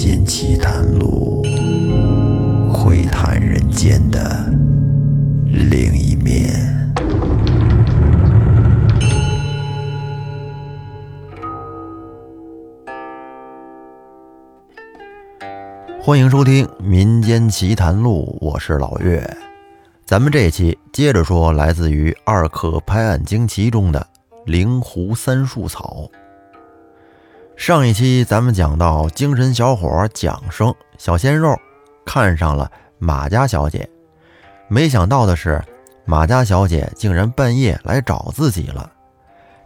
间奇谈录，会谈人间的另一面。欢迎收听《民间奇谈录》，我是老岳。咱们这一期接着说来自于《二刻拍案惊奇》中的灵狐三树草。上一期咱们讲到，精神小伙蒋生小鲜肉看上了马家小姐，没想到的是，马家小姐竟然半夜来找自己了。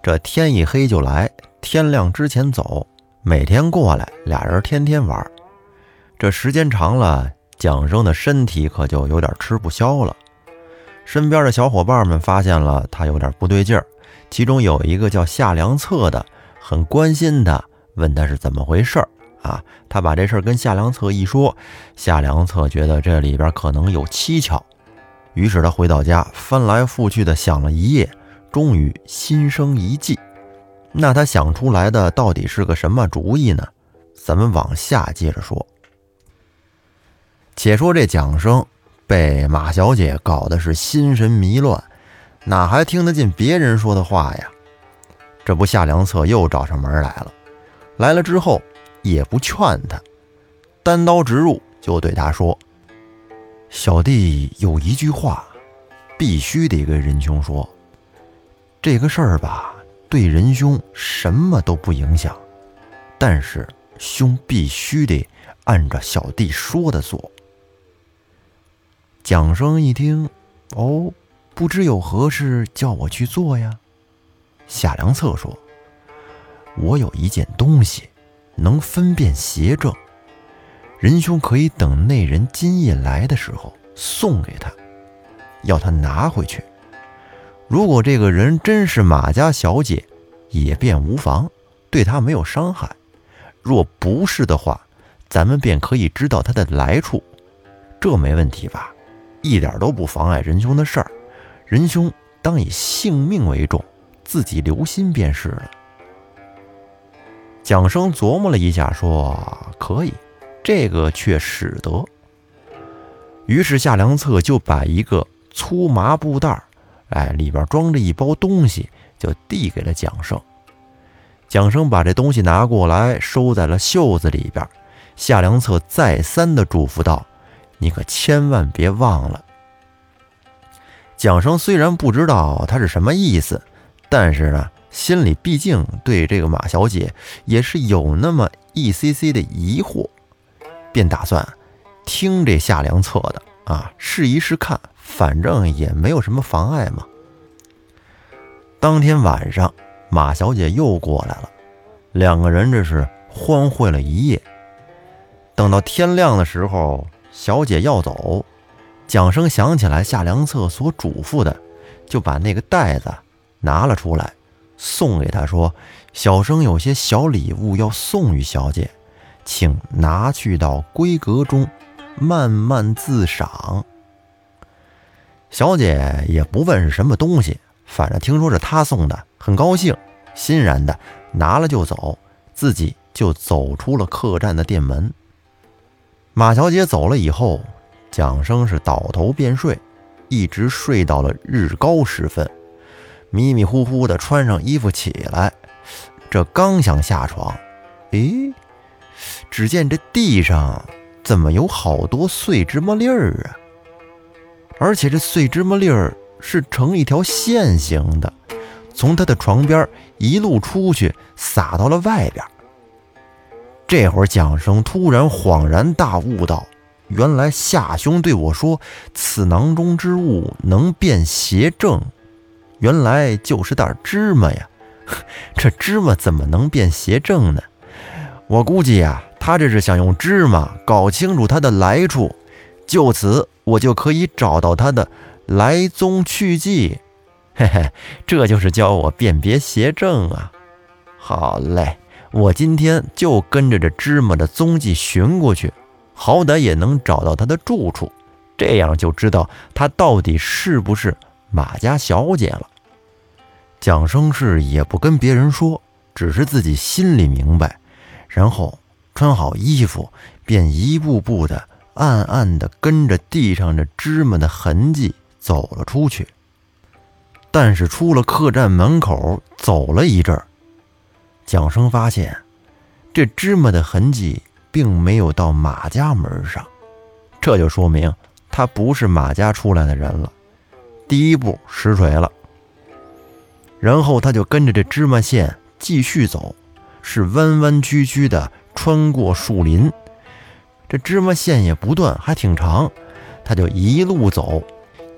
这天一黑就来，天亮之前走，每天过来，俩人天天玩。这时间长了，蒋生的身体可就有点吃不消了。身边的小伙伴们发现了他有点不对劲儿，其中有一个叫夏良策的，很关心他，问他是怎么回事儿啊？他把这事儿跟夏良策一说，夏良策觉得这里边可能有蹊跷，于是他回到家，翻来覆去的想了一夜，终于心生一计。那他想出来的到底是个什么主意呢？咱们往下接着说。且说这蒋生。被马小姐搞得是心神迷乱，哪还听得进别人说的话呀？这不，夏良策又找上门来了。来了之后也不劝他，单刀直入，就对他说：“小弟有一句话，必须得跟仁兄说。这个事儿吧，对仁兄什么都不影响，但是兄必须得按照小弟说的做。”蒋生一听，哦，不知有何事叫我去做呀？夏良策说：“我有一件东西，能分辨邪正。仁兄可以等那人今夜来的时候送给他，要他拿回去。如果这个人真是马家小姐，也便无妨，对他没有伤害；若不是的话，咱们便可以知道他的来处，这没问题吧？”一点都不妨碍仁兄的事儿，仁兄当以性命为重，自己留心便是了。蒋生琢磨了一下，说：“可以，这个却使得。”于是夏良策就把一个粗麻布袋儿，哎，里边装着一包东西，就递给了蒋生。蒋生把这东西拿过来，收在了袖子里边。夏良策再三的嘱咐道。你可千万别忘了。蒋生虽然不知道他是什么意思，但是呢，心里毕竟对这个马小姐也是有那么一丝丝的疑惑，便打算听这夏良策的啊，试一试看，反正也没有什么妨碍嘛。当天晚上，马小姐又过来了，两个人这是欢会了一夜。等到天亮的时候。小姐要走，蒋生想起来夏良策所嘱咐的，就把那个袋子拿了出来，送给他说：“小生有些小礼物要送与小姐，请拿去到闺阁中，慢慢自赏。”小姐也不问是什么东西，反正听说是他送的，很高兴，欣然的拿了就走，自己就走出了客栈的店门。马小姐走了以后，蒋生是倒头便睡，一直睡到了日高时分，迷迷糊糊的穿上衣服起来，这刚想下床，咦，只见这地上怎么有好多碎芝麻粒儿啊？而且这碎芝麻粒儿是成一条线形的，从他的床边一路出去，撒到了外边。这会儿，蒋生突然恍然大悟道：“原来夏兄对我说，此囊中之物能辨邪正，原来就是袋芝麻呀！这芝麻怎么能辨邪正呢？我估计呀，他这是想用芝麻搞清楚他的来处，就此我就可以找到他的来踪去迹。嘿嘿，这就是教我辨别邪正啊！好嘞。”我今天就跟着这芝麻的踪迹寻过去，好歹也能找到他的住处，这样就知道他到底是不是马家小姐了。蒋生是也不跟别人说，只是自己心里明白，然后穿好衣服，便一步步的、暗暗的跟着地上这芝麻的痕迹走了出去。但是出了客栈门口，走了一阵儿，蒋生发现这芝麻的痕迹并没有到马家门上，这就说明他不是马家出来的人了。第一步实锤了。然后他就跟着这芝麻线继续走，是弯弯曲曲的穿过树林。这芝麻线也不断，还挺长。他就一路走，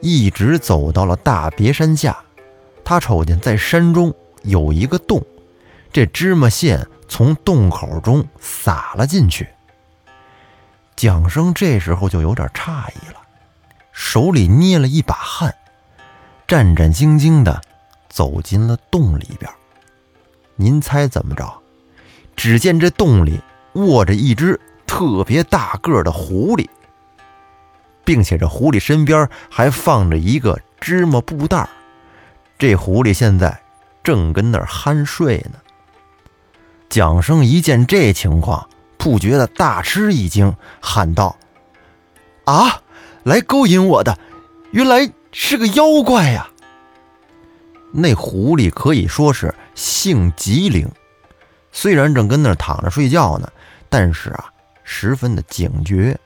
一直走到了大别山下。他瞅见在山中有一个洞，这芝麻线从洞口中撒了进去。蒋生这时候就有点诧异了，手里捏了一把汗，战战兢兢的。走进了洞里边，您猜怎么着？只见这洞里卧着一只特别大个的狐狸，并且这狐狸身边还放着一个芝麻布袋这狐狸现在正跟那儿酣睡呢。蒋生一见这情况，不觉得大吃一惊，喊道：“啊，来勾引我的，原来是个妖怪呀！”那狐狸可以说是性极灵，虽然正跟那儿躺着睡觉呢，但是啊，十分的警觉。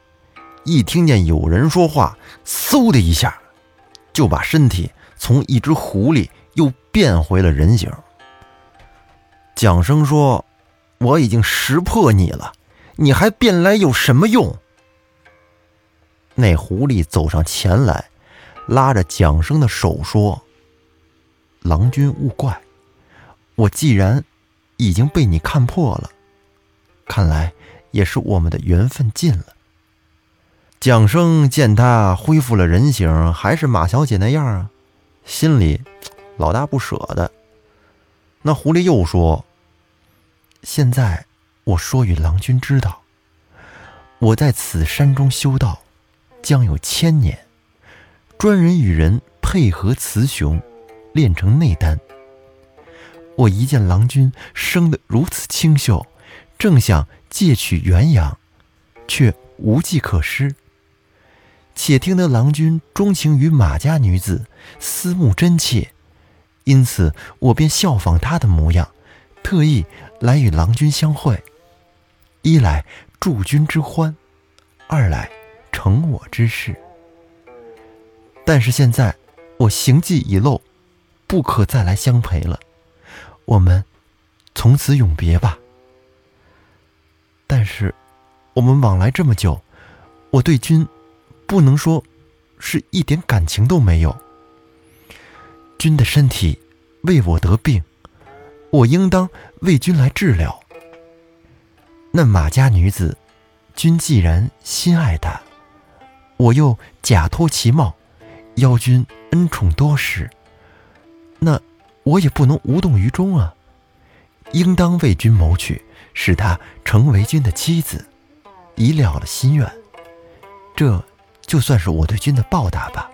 一听见有人说话，嗖的一下，就把身体从一只狐狸又变回了人形。蒋生说：“我已经识破你了，你还变来有什么用？”那狐狸走上前来，拉着蒋生的手说。郎君勿怪，我既然已经被你看破了，看来也是我们的缘分尽了。蒋生见他恢复了人形，还是马小姐那样啊，心里老大不舍的。那狐狸又说：“现在我说与郎君知道，我在此山中修道，将有千年，专人与人配合雌雄。”炼成内丹。我一见郎君生得如此清秀，正想借取元阳，却无计可施。且听得郎君钟情于马家女子，思慕真切，因此我便效仿她的模样，特意来与郎君相会。一来助君之欢，二来成我之事。但是现在我行迹已露。不可再来相陪了，我们从此永别吧。但是，我们往来这么久，我对君不能说是一点感情都没有。君的身体为我得病，我应当为君来治疗。那马家女子，君既然心爱她，我又假托其貌，邀君恩宠多时。那我也不能无动于衷啊，应当为君谋取，使他成为君的妻子，以了了心愿。这就算是我对君的报答吧。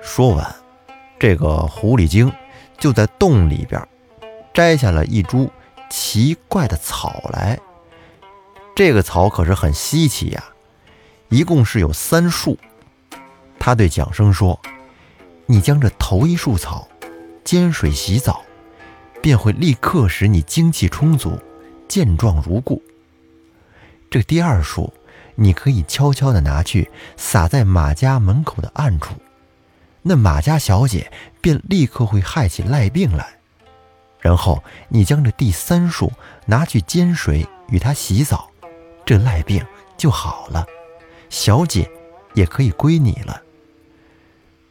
说完，这个狐狸精就在洞里边摘下了一株奇怪的草来。这个草可是很稀奇呀，一共是有三束。他对蒋生说。你将这头一束草煎水洗澡，便会立刻使你精气充足，健壮如故。这第二束，你可以悄悄地拿去撒在马家门口的暗处，那马家小姐便立刻会害起赖病来。然后你将这第三束拿去煎水与她洗澡，这赖病就好了，小姐也可以归你了。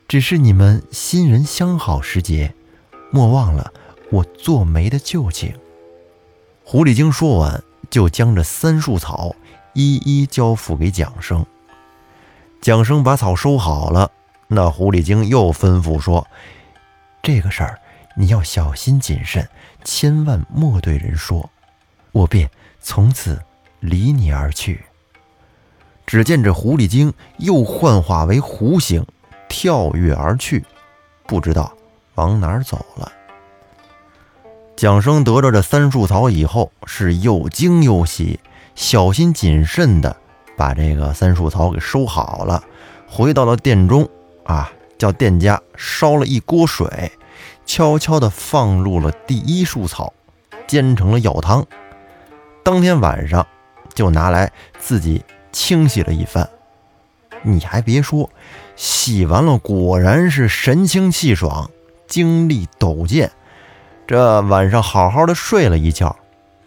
只是你们新人相好时节，莫忘了我做媒的旧情。狐狸精说完，就将这三束草一一交付给蒋生。蒋生把草收好了，那狐狸精又吩咐说：“这个事儿你要小心谨慎，千万莫对人说。”我便从此离你而去。只见这狐狸精又幻化为狐形。跳跃而去，不知道往哪儿走了。蒋生得着这三树草以后，是又惊又喜，小心谨慎的把这个三树草给收好了，回到了殿中啊，叫店家烧了一锅水，悄悄的放入了第一树草，煎成了药汤。当天晚上就拿来自己清洗了一番。你还别说，洗完了果然是神清气爽，精力陡健。这晚上好好的睡了一觉，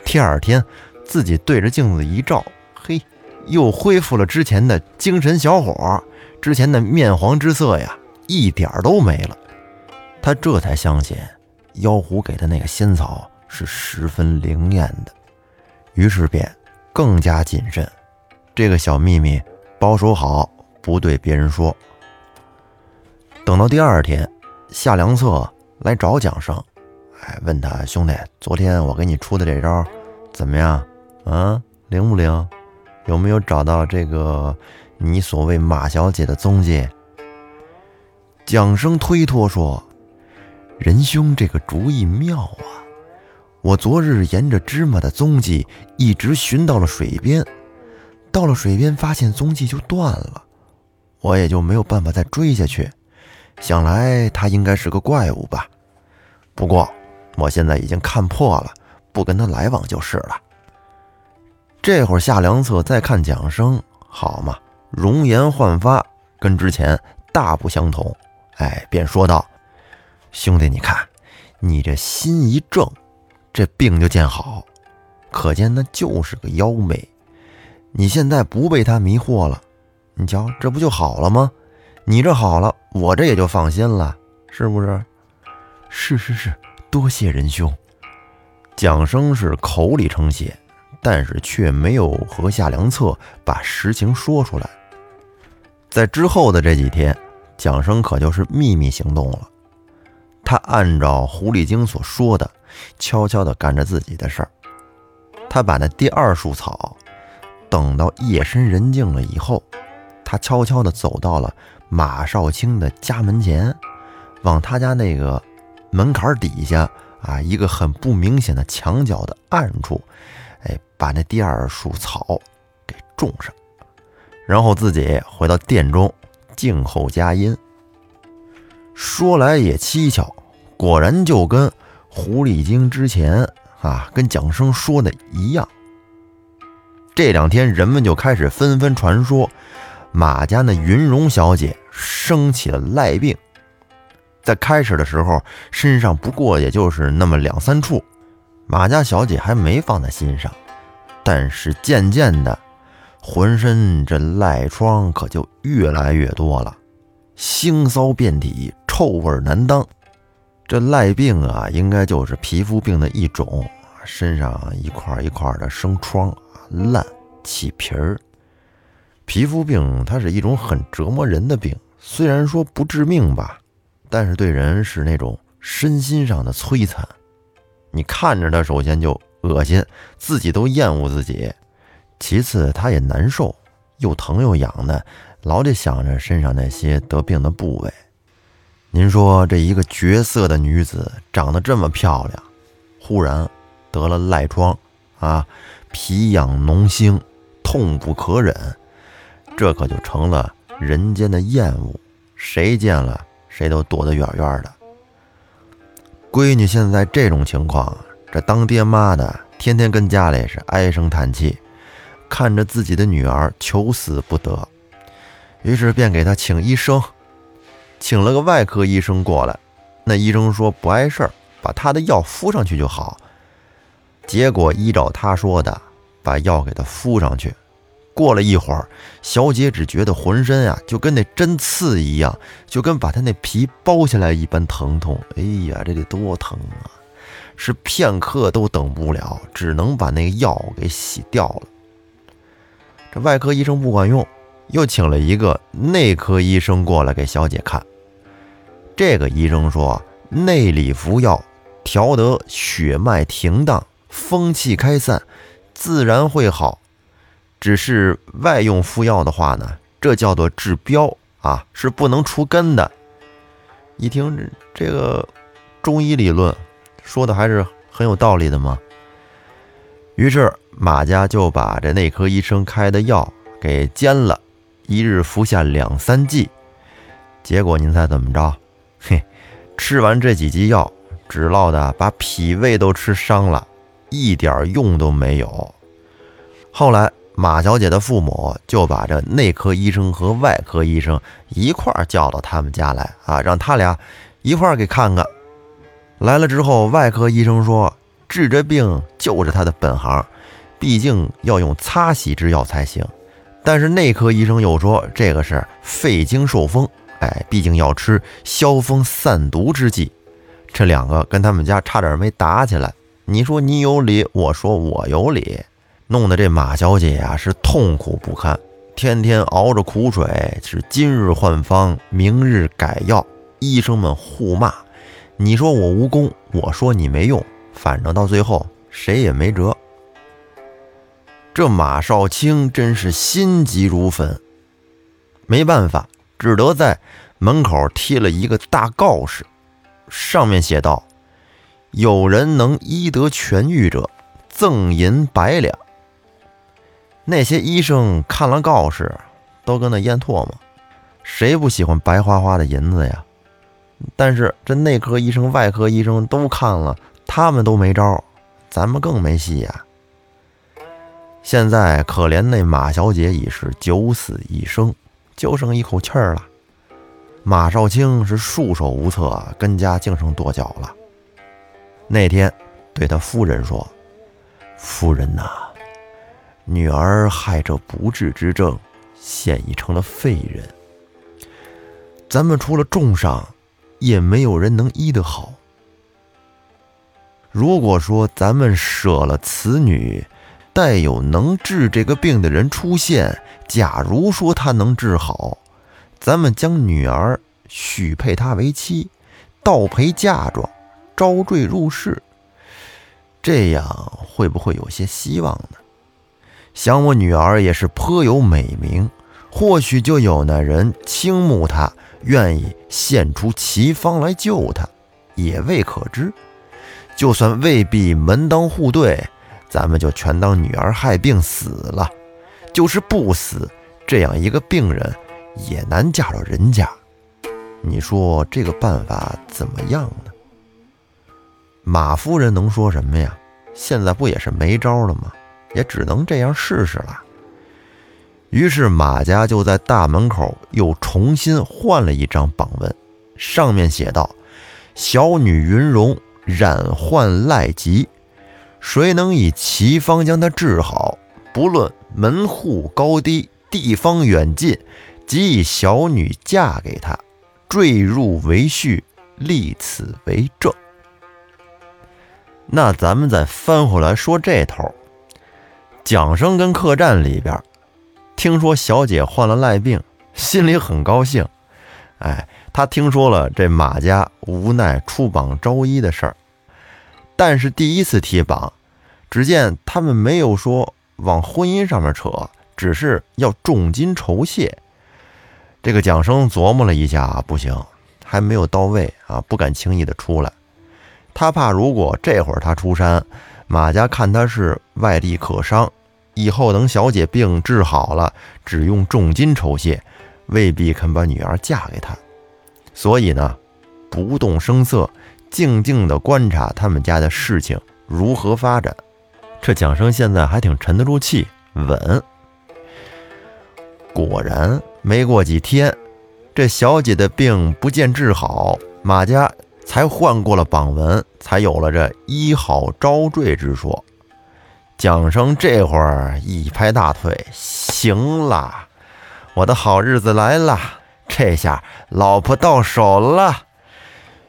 第二天自己对着镜子一照，嘿，又恢复了之前的精神小伙，之前的面黄之色呀，一点都没了。他这才相信妖狐给的那个仙草是十分灵验的，于是便更加谨慎，这个小秘密保守好，不对别人说。等到第二天，夏良策来找蒋生。哎，问他兄弟，昨天我给你出的这招怎么样？啊，灵不灵？有没有找到这个你所谓马小姐的踪迹？蒋生推脱说：“仁兄这个主意妙啊！我昨日沿着芝麻的踪迹一直寻到了水边，到了水边发现踪迹就断了，我也就没有办法再追下去。想来他应该是个怪物吧？不过……”我现在已经看破了，不跟他来往就是了。这会儿夏良策再看蒋生，好嘛，容颜焕发，跟之前大不相同。哎，便说道：“兄弟，你看，你这心一正，这病就见好。可见那就是个妖媚。你现在不被他迷惑了，你瞧，这不就好了吗？你这好了，我这也就放心了，是不是？是是是。”多谢仁兄，蒋生是口里称谢，但是却没有和夏良策把实情说出来。在之后的这几天，蒋生可就是秘密行动了。他按照狐狸精所说的，悄悄地干着自己的事儿。他把那第二束草，等到夜深人静了以后，他悄悄地走到了马少卿的家门前，往他家那个。门槛底下啊，一个很不明显的墙角的暗处，哎，把那第二束草给种上，然后自己回到殿中静候佳音。说来也蹊跷，果然就跟狐狸精之前啊跟蒋生说的一样。这两天人们就开始纷纷传说，马家那云容小姐生起了赖病。在开始的时候，身上不过也就是那么两三处，马家小姐还没放在心上。但是渐渐的，浑身这赖疮可就越来越多了，腥骚遍体，臭味难当。这赖病啊，应该就是皮肤病的一种，身上一块一块的生疮，烂起皮儿。皮肤病它是一种很折磨人的病，虽然说不致命吧。但是对人是那种身心上的摧残，你看着它，首先就恶心，自己都厌恶自己；其次它也难受，又疼又痒的，老得想着身上那些得病的部位。您说这一个绝色的女子，长得这么漂亮，忽然得了赖疮啊，皮痒脓腥，痛不可忍，这可就成了人间的厌恶，谁见了？谁都躲得远远的。闺女现在这种情况，这当爹妈的天天跟家里是唉声叹气，看着自己的女儿求死不得，于是便给她请医生，请了个外科医生过来。那医生说不碍事儿，把他的药敷上去就好。结果依照他说的，把药给她敷上去。过了一会儿，小姐只觉得浑身啊就跟那针刺一样，就跟把她那皮剥下来一般疼痛。哎呀，这得多疼啊！是片刻都等不了，只能把那药给洗掉了。这外科医生不管用，又请了一个内科医生过来给小姐看。这个医生说，内里服药，调得血脉停荡，风气开散，自然会好。只是外用敷药的话呢，这叫做治标啊，是不能除根的。一听这这个中医理论，说的还是很有道理的嘛？于是马家就把这内科医生开的药给煎了，一日服下两三剂。结果您猜怎么着？嘿，吃完这几剂药，只落的把脾胃都吃伤了，一点用都没有。后来马小姐的父母就把这内科医生和外科医生一块儿叫到他们家来啊，让他俩一块儿给看看。来了之后，外科医生说。治这病就是他的本行，毕竟要用擦洗之药才行。但是内科医生又说这个是肺经受风，哎，毕竟要吃消风散毒之剂。这两个跟他们家差点没打起来。你说你有理，我说我有理，弄得这马小姐呀是痛苦不堪，天天熬着苦水，是今日换方，明日改药，医生们互骂。你说我无功，我说你没用。反正到最后谁也没辙。这马少卿真是心急如焚，没办法，只得在门口贴了一个大告示，上面写道：“有人能医得痊愈者，赠银百两。”那些医生看了告示，都跟那咽唾沫，谁不喜欢白花花的银子呀？但是这内科医生、外科医生都看了。他们都没招，咱们更没戏呀！现在可怜那马小姐已是九死一生，就剩一口气儿了。马少卿是束手无策，跟家净剩跺脚了。那天对他夫人说：“夫人呐，女儿害着不治之症，现已成了废人。咱们除了重伤，也没有人能医得好。”如果说咱们舍了此女，待有能治这个病的人出现，假如说他能治好，咱们将女儿许配他为妻，倒陪嫁妆，招赘入室，这样会不会有些希望呢？想我女儿也是颇有美名，或许就有那人倾慕她，愿意献出奇方来救她，也未可知。就算未必门当户对，咱们就全当女儿害病死了。就是不死，这样一个病人也难嫁到人家。你说这个办法怎么样呢？马夫人能说什么呀？现在不也是没招了吗？也只能这样试试了。于是马家就在大门口又重新换了一张榜文，上面写道：“小女云容。”染患赖疾，谁能以奇方将她治好？不论门户高低，地方远近，即以小女嫁给他，坠入为婿，立此为证。那咱们再翻回来说这头，蒋生跟客栈里边，听说小姐患了赖病，心里很高兴。哎。他听说了这马家无奈出榜招医的事儿，但是第一次提榜，只见他们没有说往婚姻上面扯，只是要重金酬谢。这个蒋生琢磨了一下，不行，还没有到位啊，不敢轻易的出来。他怕如果这会儿他出山，马家看他是外地客商，以后等小姐病治好了，只用重金酬谢，未必肯把女儿嫁给他。所以呢，不动声色，静静地观察他们家的事情如何发展。这蒋生现在还挺沉得住气，稳。果然，没过几天，这小姐的病不见治好，马家才换过了榜文，才有了这医好招赘之说。蒋生这会儿一拍大腿，行啦，我的好日子来了。这下老婆到手了，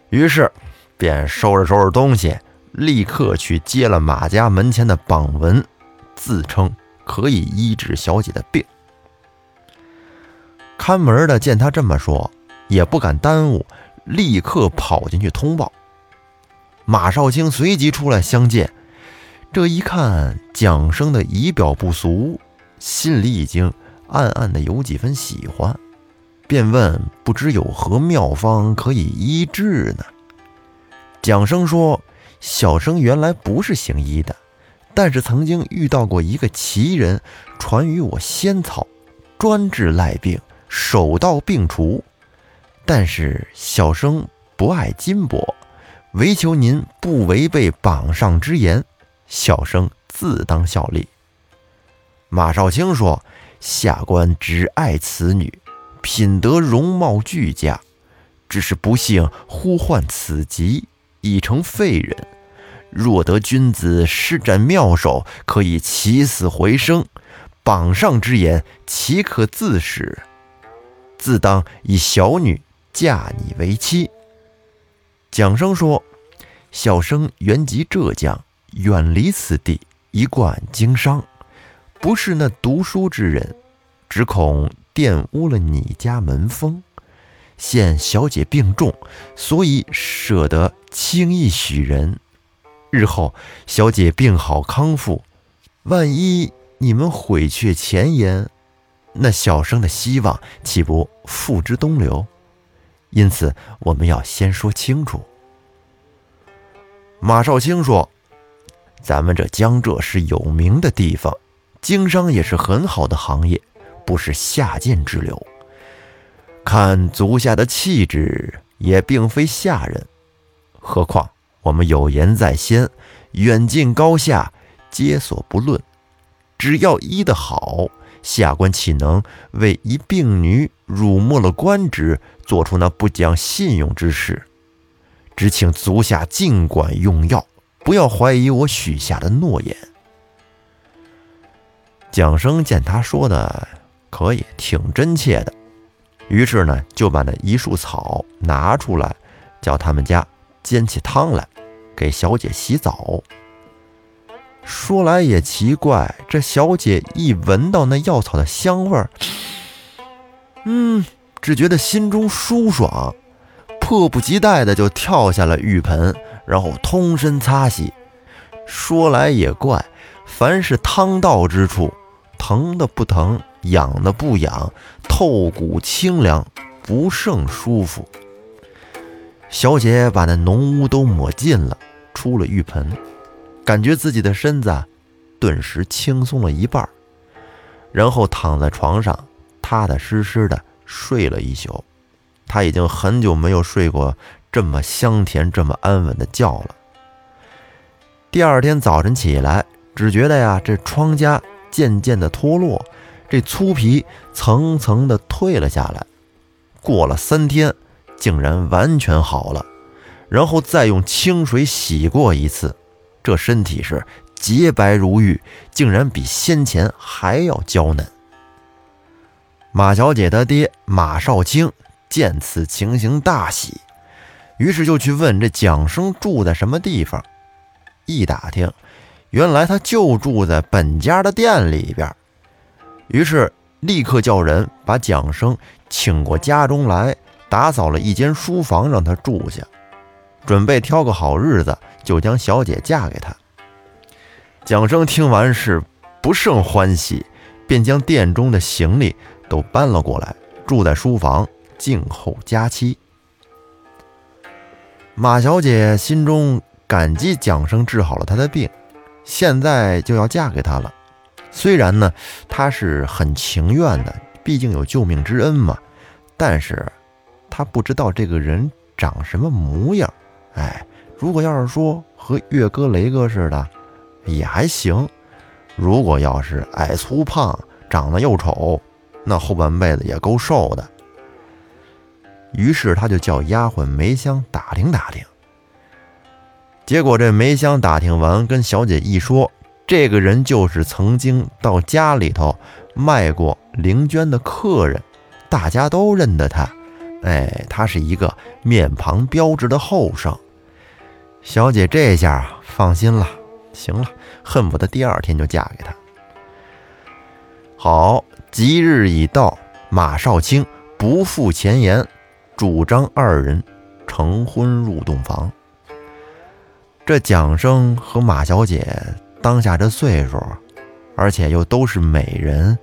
于是便收拾收拾东西，立刻去接了马家门前的榜文，自称可以医治小姐的病。看门的见他这么说，也不敢耽误，立刻跑进去通报。马少卿随即出来相见，这一看蒋生的仪表不俗，心里已经暗暗的有几分喜欢。便问：“不知有何妙方可以医治呢？”蒋生说：“小生原来不是行医的，但是曾经遇到过一个奇人，传与我仙草，专治赖病，手到病除。但是小生不爱金帛，唯求您不违背榜上之言，小生自当效力。马少卿说：“下官只爱此女，品德容貌俱佳，只是不幸呼唤此疾，已成废人。若得君子施展妙手，可以起死回生。榜上之言，岂可自使？自当以小女。”嫁你为妻。蒋生说：“小生原籍浙江，远离此地，一贯经商，不是那读书之人，只恐玷污了你家门风。现小姐病重，所以舍得轻易许人。日后小姐病好康复，万一你们毁却前言，那小生的希望岂不付之东流？”因此，我们要先说清楚。马少卿说：“咱们这江浙是有名的地方，经商也是很好的行业，不是下贱之流。看足下的气质，也并非下人。何况我们有言在先，远近高下皆所不论。只要医得好。”下官岂能为一病女辱没了官职，做出那不讲信用之事？只请足下尽管用药，不要怀疑我许下的诺言。蒋生见他说的可以，挺真切的，于是呢，就把那一束草拿出来，叫他们家煎起汤来，给小姐洗澡。说来也奇怪，这小姐一闻到那药草的香味儿，嗯，只觉得心中舒爽，迫不及待的就跳下了浴盆，然后通身擦洗。说来也怪，凡是汤到之处，疼的不疼，痒的不痒，透骨清凉，不胜舒服。小姐把那浓污都抹尽了，出了浴盆。感觉自己的身子顿时轻松了一半，然后躺在床上，踏踏实实的睡了一宿。她已经很久没有睡过这么香甜、这么安稳的叫了。第二天早晨起来，只觉得呀，这疮痂渐渐的脱落，这粗皮层层的退了下来。过了三天，竟然完全好了，然后再用清水洗过一次。这身体是洁白如玉，竟然比先前还要娇嫩。马小姐的爹马少卿见此情形大喜，于是就去问这蒋生住在什么地方。一打听，原来他就住在本家的店里边。于是立刻叫人把蒋生请过家中来，打扫了一间书房让他住下。准备挑个好日子，就将小姐嫁给他。蒋生听完是不胜欢喜，便将店中的行李都搬了过来，住在书房静候佳期。马小姐心中感激蒋生治好了她的病，现在就要嫁给他了。虽然呢，她是很情愿的，毕竟有救命之恩嘛。但是她不知道这个人长什么模样。哎，如果要是说和岳哥、雷哥似的，也还行；如果要是矮粗胖、长得又丑，那后半辈子也够受的。于是他就叫丫鬟梅香打听打听。结果这梅香打听完，跟小姐一说，这个人就是曾经到家里头卖过灵娟的客人，大家都认得他。哎，他是一个面庞标致的后生，小姐这下放心了。行了，恨不得第二天就嫁给他。好，吉日已到，马少卿不负前言，主张二人成婚入洞房。这蒋生和马小姐当下这岁数，而且又都是美人，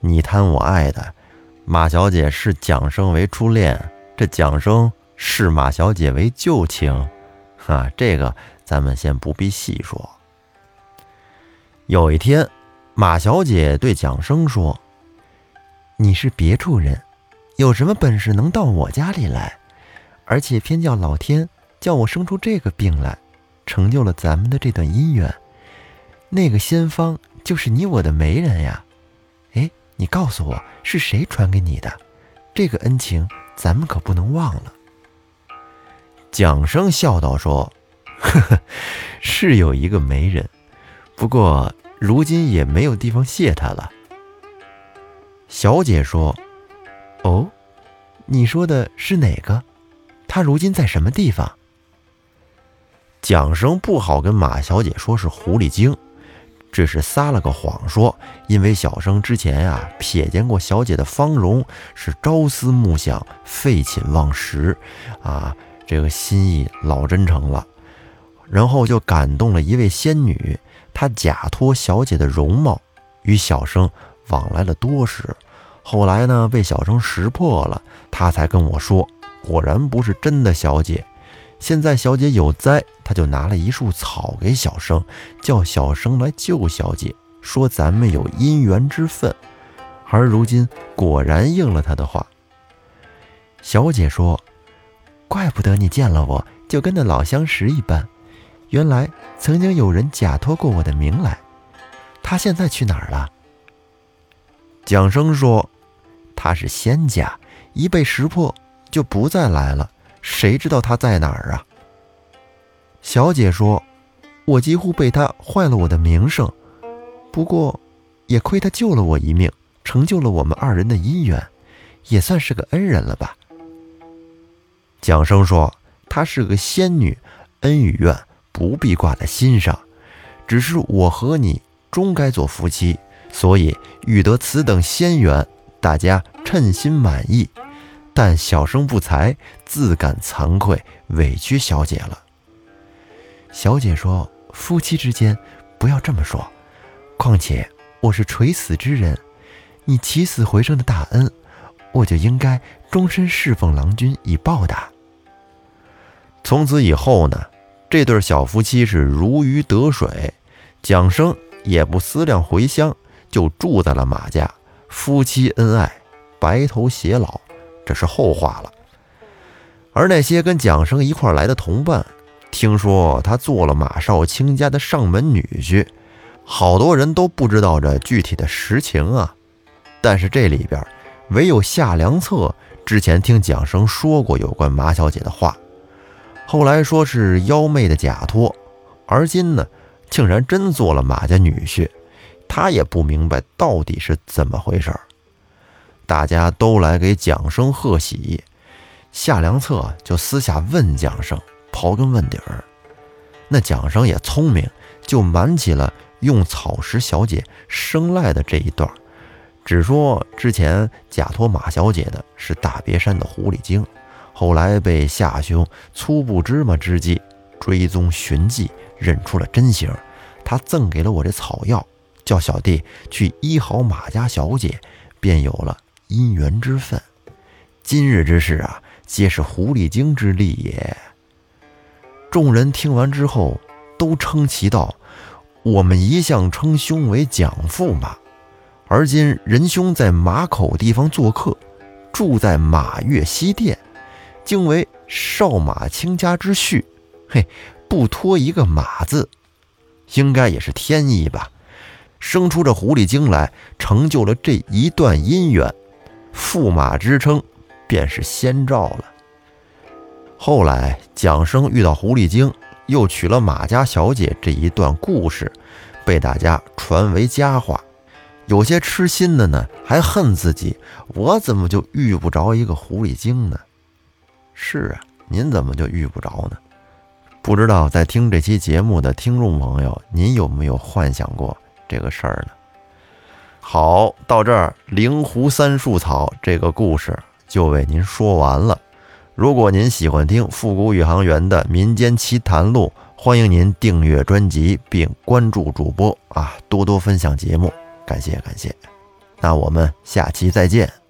你贪我爱的。马小姐视蒋生为初恋，这蒋生视马小姐为旧情，哈，这个咱们先不必细说。有一天，马小姐对蒋生说：“你是别处人，有什么本事能到我家里来？而且偏叫老天叫我生出这个病来，成就了咱们的这段姻缘。那个仙方就是你我的媒人呀！哎，你告诉我是谁传给你的？这个恩情咱们可不能忘了。”蒋生笑道：“说，呵呵，是有一个媒人，不过……”如今也没有地方谢他了。小姐说：“哦，你说的是哪个？他如今在什么地方？”蒋生不好跟马小姐说是狐狸精，只是撒了个谎说，因为小生之前呀瞥见过小姐的芳容，是朝思暮想，废寝忘食，啊，这个心意老真诚了，然后就感动了一位仙女。她假托小姐的容貌，与小生往来了多时，后来呢被小生识破了，他才跟我说，果然不是真的小姐。现在小姐有灾，他就拿了一束草给小生，叫小生来救小姐，说咱们有姻缘之分。而如今果然应了他的话。小姐说：“怪不得你见了我就跟那老相识一般。”原来曾经有人假托过我的名来，他现在去哪儿了？蒋生说：“他是仙家，一被识破就不再来了，谁知道他在哪儿啊？”小姐说：“我几乎被他坏了我的名声，不过也亏他救了我一命，成就了我们二人的姻缘，也算是个恩人了吧？”蒋生说：“她是个仙女，恩与怨。”不必挂在心上，只是我和你终该做夫妻，所以欲得此等仙缘，大家称心满意。但小生不才，自感惭愧，委屈小姐了。小姐说：“夫妻之间不要这么说，况且我是垂死之人，你起死回生的大恩，我就应该终身侍奉郎君以报答。从此以后呢？”这对小夫妻是如鱼得水，蒋生也不思量回乡，就住在了马家，夫妻恩爱，白头偕老，这是后话了。而那些跟蒋生一块来的同伴，听说他做了马少卿家的上门女婿，好多人都不知道这具体的实情啊。但是这里边唯有夏良策之前听蒋生说过有关马小姐的话。后来说是妖媚的假托，而今呢，竟然真做了马家女婿，他也不明白到底是怎么回事儿大家都来给蒋生贺喜，夏良策就私下问蒋生，刨根问底儿。那蒋生也聪明，就瞒起了用草石小姐生赖的这一段，只说之前假托马小姐的是大别山的狐狸精。后来被夏兄粗布芝麻之计追踪寻迹，认出了真形。他赠给了我这草药，叫小弟去医好马家小姐，便有了姻缘之分。今日之事啊，皆是狐狸精之力也。众人听完之后，都称其道：“我们一向称兄为蒋驸马，而今仁兄在马口地方做客，住在马月西殿。”竟为少马卿家之婿，嘿，不脱一个马字，应该也是天意吧？生出这狐狸精来，成就了这一段姻缘，驸马之称便是先兆了。后来蒋生遇到狐狸精，又娶了马家小姐，这一段故事被大家传为佳话。有些痴心的呢，还恨自己，我怎么就遇不着一个狐狸精呢？是啊，您怎么就遇不着呢？不知道在听这期节目的听众朋友，您有没有幻想过这个事儿呢？好，到这儿灵狐三树草这个故事就为您说完了。如果您喜欢听复古宇航员的民间奇谈录，欢迎您订阅专辑并关注主播啊，多多分享节目，感谢感谢。那我们下期再见。